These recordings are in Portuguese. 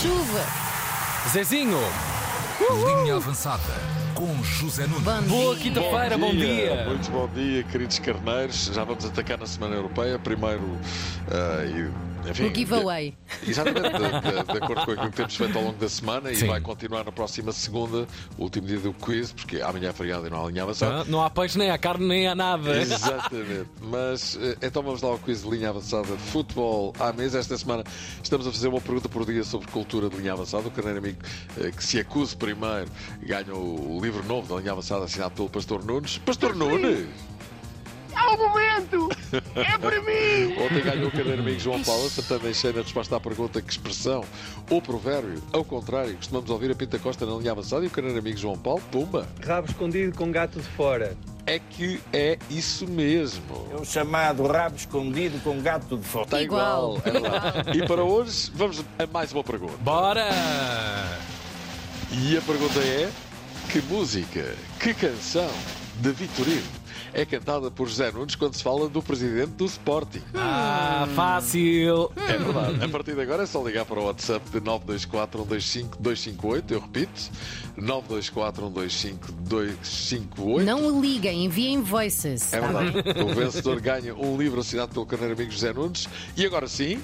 chuva. Zezinho, Linha avançada com José Nunes. Bom boa quinta-feira, bom dia. Muito bom dia, queridos carneiros. Já vamos atacar na Semana Europeia. Primeiro, ah, e, enfim, O giveaway. de- exatamente, de, de- de acordo com aquilo que temos feito ao longo da semana Sim. e vai continuar na próxima segunda, último dia do quiz, porque amanhã é feriado e não há linha avançada. Ah, Não há peixe, nem há carne, nem há nada. Exatamente. Mas eh, então vamos lá ao quiz de linha avançada de futebol à mesa. Esta semana estamos a fazer uma pergunta por dia sobre cultura de linha avançada. O carneiro amigo eh, que se acuse primeiro ganha o o livro novo da linha avançada assinado pelo Pastor Nunes. Pastor Nunes! Ao momento! É para mim! Ontem ganhou o carneiro amigo João Paulo, acertando em cheio na resposta à pergunta que expressão ou provérbio, ao contrário, costumamos ouvir a Pinta Costa na linha avançada e o carneiro amigo João Paulo, pumba! Rabo escondido com gato de fora. É que é isso mesmo. É o chamado rabo escondido com gato de fora. Está Igual. igual. é. E para hoje, vamos a mais uma pergunta. Bora! E a pergunta é: que música, que canção de Vitorino é cantada por José Nunes quando se fala do presidente do Sporting? Ah, fácil. É verdade. A partir de agora é só ligar para o WhatsApp de 924 125 258. Eu repito: 924 125 258. Não liguem, enviem voices. É tá verdade. O vencedor ganha um livro assinado pelo carneiro amigo José Nunes. E agora sim,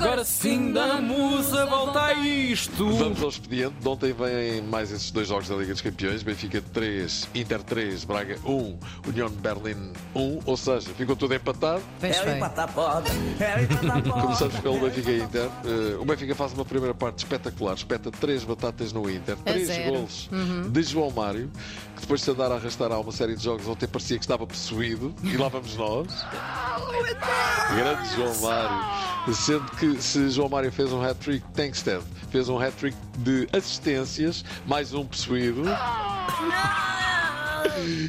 Agora sim damos a volta a isto. vamos ao expediente. De ontem vêm mais esses dois jogos da Liga dos Campeões: Benfica 3, Inter 3, Braga 1, União de Berlim 1. Ou seja, ficou tudo empatado. Pois foi. Começamos pelo Benfica e Inter. Eh, o Benfica faz uma primeira parte espetacular, espeta três batatas no Inter, três zero. golos de João Mário, que depois de se andar a arrastar a uma série de jogos ontem parecia que estava possuído, e lá vamos nós. Grande João Mário. Sendo que se João Mário fez um hat-trick, Tankstead fez um hat-trick de assistências, mais um possuído.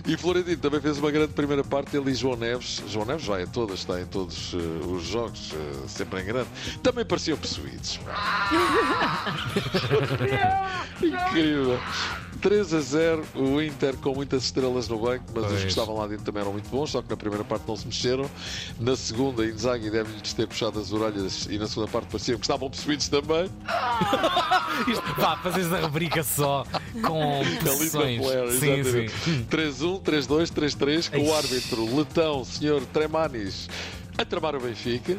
E Florentino também fez uma grande primeira parte. Ele e João Neves. João Neves vai a todas, está em todos eh, os jogos, eh, sempre em grande. Também pareciam possuídos. Incrível. 3 a 0, o Inter com muitas estrelas no banco, mas os que estavam lá dentro também eram muito bons, só que na primeira parte não se mexeram. Na segunda, Inzaghi deve-lhes ter puxado as orelhas e na segunda parte pareciam que estavam possuídos também. Isto, vá, fazes a rubrica só com pressões. Blair, Sim, exatamente. sim. 3-1, 3-2, 3-3, com o árbitro letão, senhor Tremanis, a tramar o Benfica.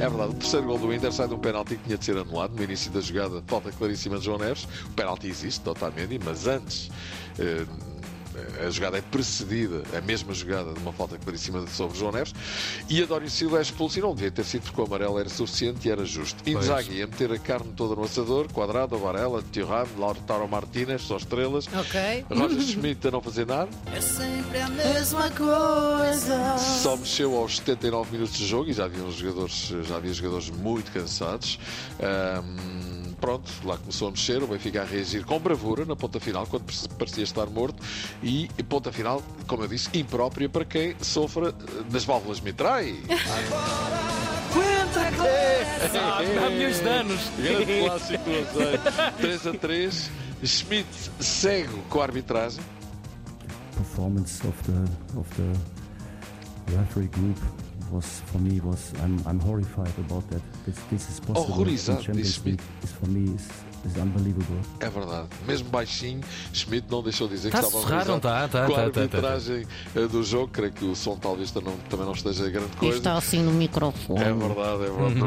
É verdade, o terceiro gol do Inter sai de um penalti que tinha de ser anulado no início da jogada, falta claríssima de João Neves. O penalti existe, totalmente, mas antes. eh, a jogada é precedida, a mesma jogada de uma falta claríssima sobre João Neves e Adório Silva é expulso e não devia ter sido porque o amarelo era suficiente e era justo. Inzaghi a meter a carne toda no assador, Quadrado, Varela, Thuram, Lautaro Martínez, só estrelas. Ok. Roger Schmidt a não fazer nada, É sempre a mesma coisa. só mexeu aos 79 minutos de jogo e já havia, jogadores, já havia jogadores muito cansados. Ahm, pronto, lá começou a mexer, o Benfica a reagir com bravura na ponta final, quando parecia- estar morto, e ponta final, como eu disse, imprópria para quem sofra eh, das válvulas mitrais. Há milhões de anos. Grande clássico do azeite. 3 a 3. Schmidt cego com a arbitragem. performance of the of the referee group was for me was I'm I'm horrified about that. This this is possible in Horrorizado, Champions disse League. Is for me is is unbelievable. É verdade. Mesmo baixinho, Schmidt não deixou de dizer que Tá a estava não horrorizado tá? Tá, com a tá, tá, tá, tá. arbitragem eh, do jogo. Creio que o som talvez também não esteja grande coisa. Está assim no microfone. É verdade, é verdade.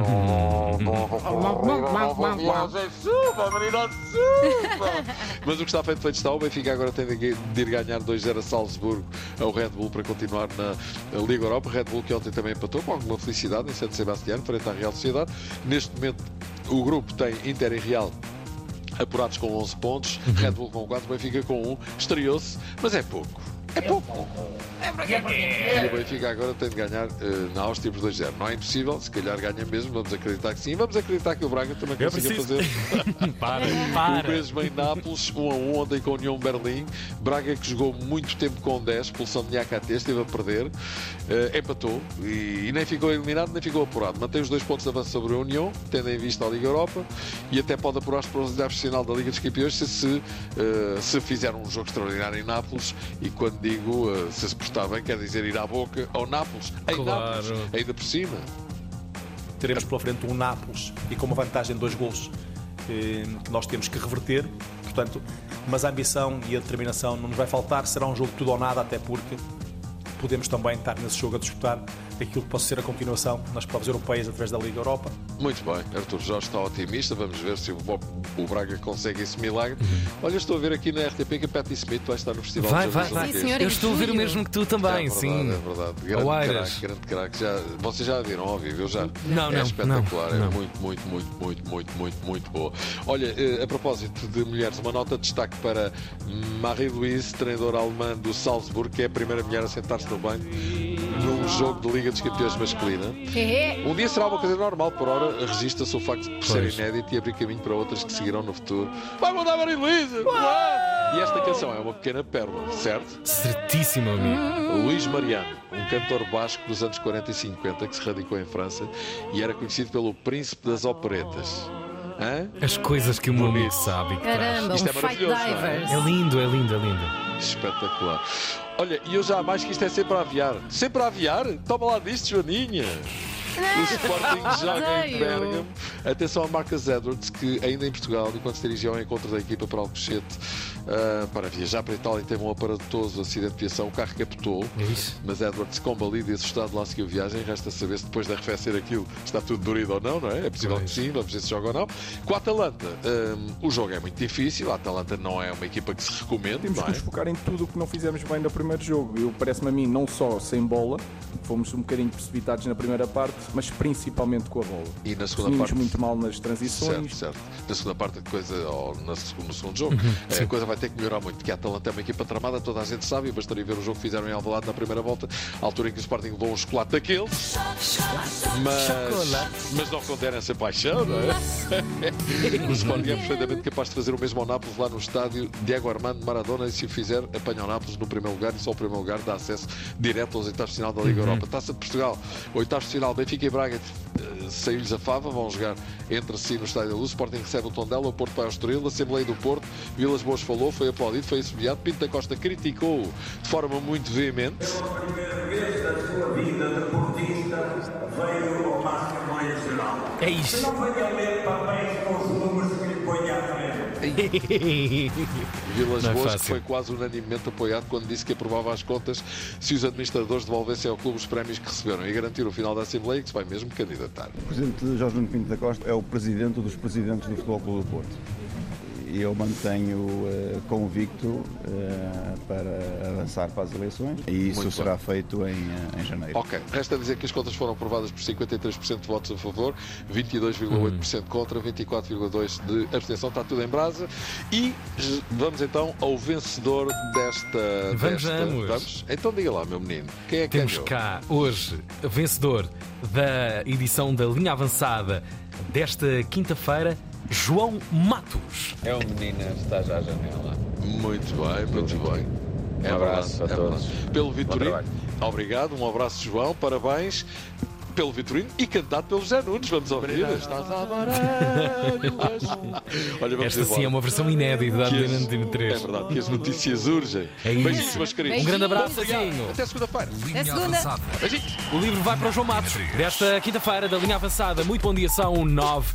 Mas o que está feito, feito está. O Benfica agora tem de de ir ganhar 2-0 a Salzburgo ao Red Bull para continuar na Liga Europa. Red Bull que ontem também empatou com alguma felicidade em Santo Sebastião, frente à Real Sociedade. Neste momento, o grupo tem Inter e Real apurados com 11 pontos, Red Bull com 4, Benfica com 1. Estreou-se, mas é pouco. É pouco. E o Benfica agora tem de ganhar eh, na Áustria por 2-0. Não é impossível, se calhar ganha mesmo, vamos acreditar que sim. Vamos acreditar que o Braga também Eu consiga preciso. fazer Para, o para. mesmo em Nápoles, 1 a 1 ontem com a União Berlim. Braga que jogou muito tempo com 10, expulsão de Niakate, esteve a perder, eh, empatou e, e nem ficou eliminado, nem ficou apurado. Mantém os dois pontos de avanço sobre a União, tendo em vista a Liga Europa e até pode apurar-se para os oitavos de final da Liga dos Campeões se, se, eh, se fizer um jogo extraordinário em Nápoles. E quando digo eh, se se portar bem, quer dizer ir à boca ao Nápoles, em Claro. Nápoles, ainda por cima. teremos pela frente um Nápoles e com uma vantagem de dois gols eh, que nós temos que reverter. Portanto, mas a ambição e a determinação não nos vai faltar. Será um jogo tudo ou nada, até porque podemos também estar nesse jogo a disputar aquilo que possa ser a continuação nas provas europeias através da Liga Europa. Muito bem, Arthur Jorge está otimista. Vamos ver se o, o Braga consegue esse milagre. Olha, estou a ver aqui na RTP que a Patti Smith vai estar no Festival Vai, de vai, vai. Senhor, Eu estou a ver o mesmo que tu É também, verdade, sim. É verdade, grande craque, grande craque. Já, vocês já a viram ao vivo, eu já. Não, é não, espetacular, não, é não. muito, muito, muito, muito, muito, muito, muito boa. Olha, eh, a propósito de mulheres, uma nota de destaque para Marie-Louise, treinadora alemã do Salzburgo, que é a primeira mulher a sentar-se no banco num jogo de Liga dos Campeões masculina. É, Um dia será uma coisa normal, por hora registra-se o facto de ser inédito e abrir caminho para outras que seguirão no futuro. Vai mandar Maria Luísa! E esta canção é uma pequena pérola, certo? Certíssimo, amigo. Luís Mariano, um cantor basco dos anos 40 e 50 que se radicou em França e era conhecido pelo príncipe das operetas. Hã? As coisas que o meu amigo sabe que traz. Caramba, Isto um é maravilhoso, é? É lindo, é lindo, é lindo. Espetacular. Olha, e eu já mais que isto é sempre a aviar. Sempre a aviar? Toma lá disto, Joaninha. O Sporting joga em. Bergamo. Atenção a Marcus Edwards, que ainda em Portugal, enquanto se dirigia ao encontro da equipa para Alcochete, ah, para viajar para a Itália, teve um aparatoso acidente de viação. O carro captou, É isso. mas Edwards, combalido e assustado, lá seguiu a viagem. Resta saber se depois de arrefecer aquilo está tudo dorido ou não, não é? É possível que sim, vamos ver se joga ou não. Com a Atalanta, ah, o jogo é muito difícil. A Atalanta não é uma equipa que se recomenda, Temos que é? nos focar em tudo o que não fizemos bem no primeiro jogo. Eu parece-me a mim, não só sem bola, fomos um bocadinho precipitados na primeira parte, mas principalmente com a bola. E na segunda Definimos parte. muito mal nas Certo, transições. certo. Na segunda parte, coisa, ou na segundo, no segundo jogo, Uhum, eh, a coisa vai ter que melhorar muito, porque a Atalanta é uma equipa tramada, toda a gente sabe, e bastaria ver o jogo que fizeram em Alvalade na primeira volta, à altura em que o Sporting levou um chocolate daqueles. Mas, mas não condenem essa paixão, não é? o Sporting é perfeitamente capaz de fazer o mesmo ao Nápoles lá no estádio Diego Armando Maradona, e se o fizer, apanha o Nápoles no primeiro lugar, e só o primeiro lugar dá acesso direto aos oitavos de final da Liga Europa. Taça de Portugal, oitavos de final, Benfica e Braga eh, saiu-lhes a fava, vão jogar entre si no Estádio da Luz. O Sporting recebe o Tondela, o Porto vai ao Estoril, a Assembleia do Porto, Vilas Boas falou, foi aplaudido, foi assobiado, Pinto da Costa criticou de forma muito veemente. É isso. Vilas Não é Boas, que fácil. foi quase unanimemente apoiado quando disse que aprovava as contas se os administradores devolvessem ao clube os prémios que receberam e garantir o final da Assembleia que se vai mesmo candidatar. O presidente Jorge Nuno Pinto da Costa é o presidente dos presidentes do Futebol Clube do Porto. E eu mantenho eh, convicto eh, para avançar para as eleições e isso Muito será feito em, eh, em janeiro. Ok, resta dizer que as contas foram aprovadas por 53% de votos a favor, 22,8% contra, 24,2% de abstenção, está tudo em brasa. E vamos então ao vencedor desta. Vamos, desta- vamos. Então diga lá, meu menino, quem é que Temos ganhou? cá hoje o vencedor da edição da linha avançada desta quinta-feira, João Matos. É o menino que está já à janela. Muito bem, muito bem. É Um abraço verdade, a é todos. verdade. Pelo Vitorino, obrigado, um abraço, João, parabéns. Pelo Vitorino e cantado pelo José Nunes, vamos ouvir. Estás. Olha, vamos Esta sim é uma versão inédita da as- Antena É 3. verdade, que as notícias urgem. É isso. Beijinhos, meus queridos. Um grande abraço. Até segunda-feira. Linha segunda. avançada. Beijinhos. O livro vai para o João Matos desta quinta-feira da linha avançada. Muito bom dia, são nove.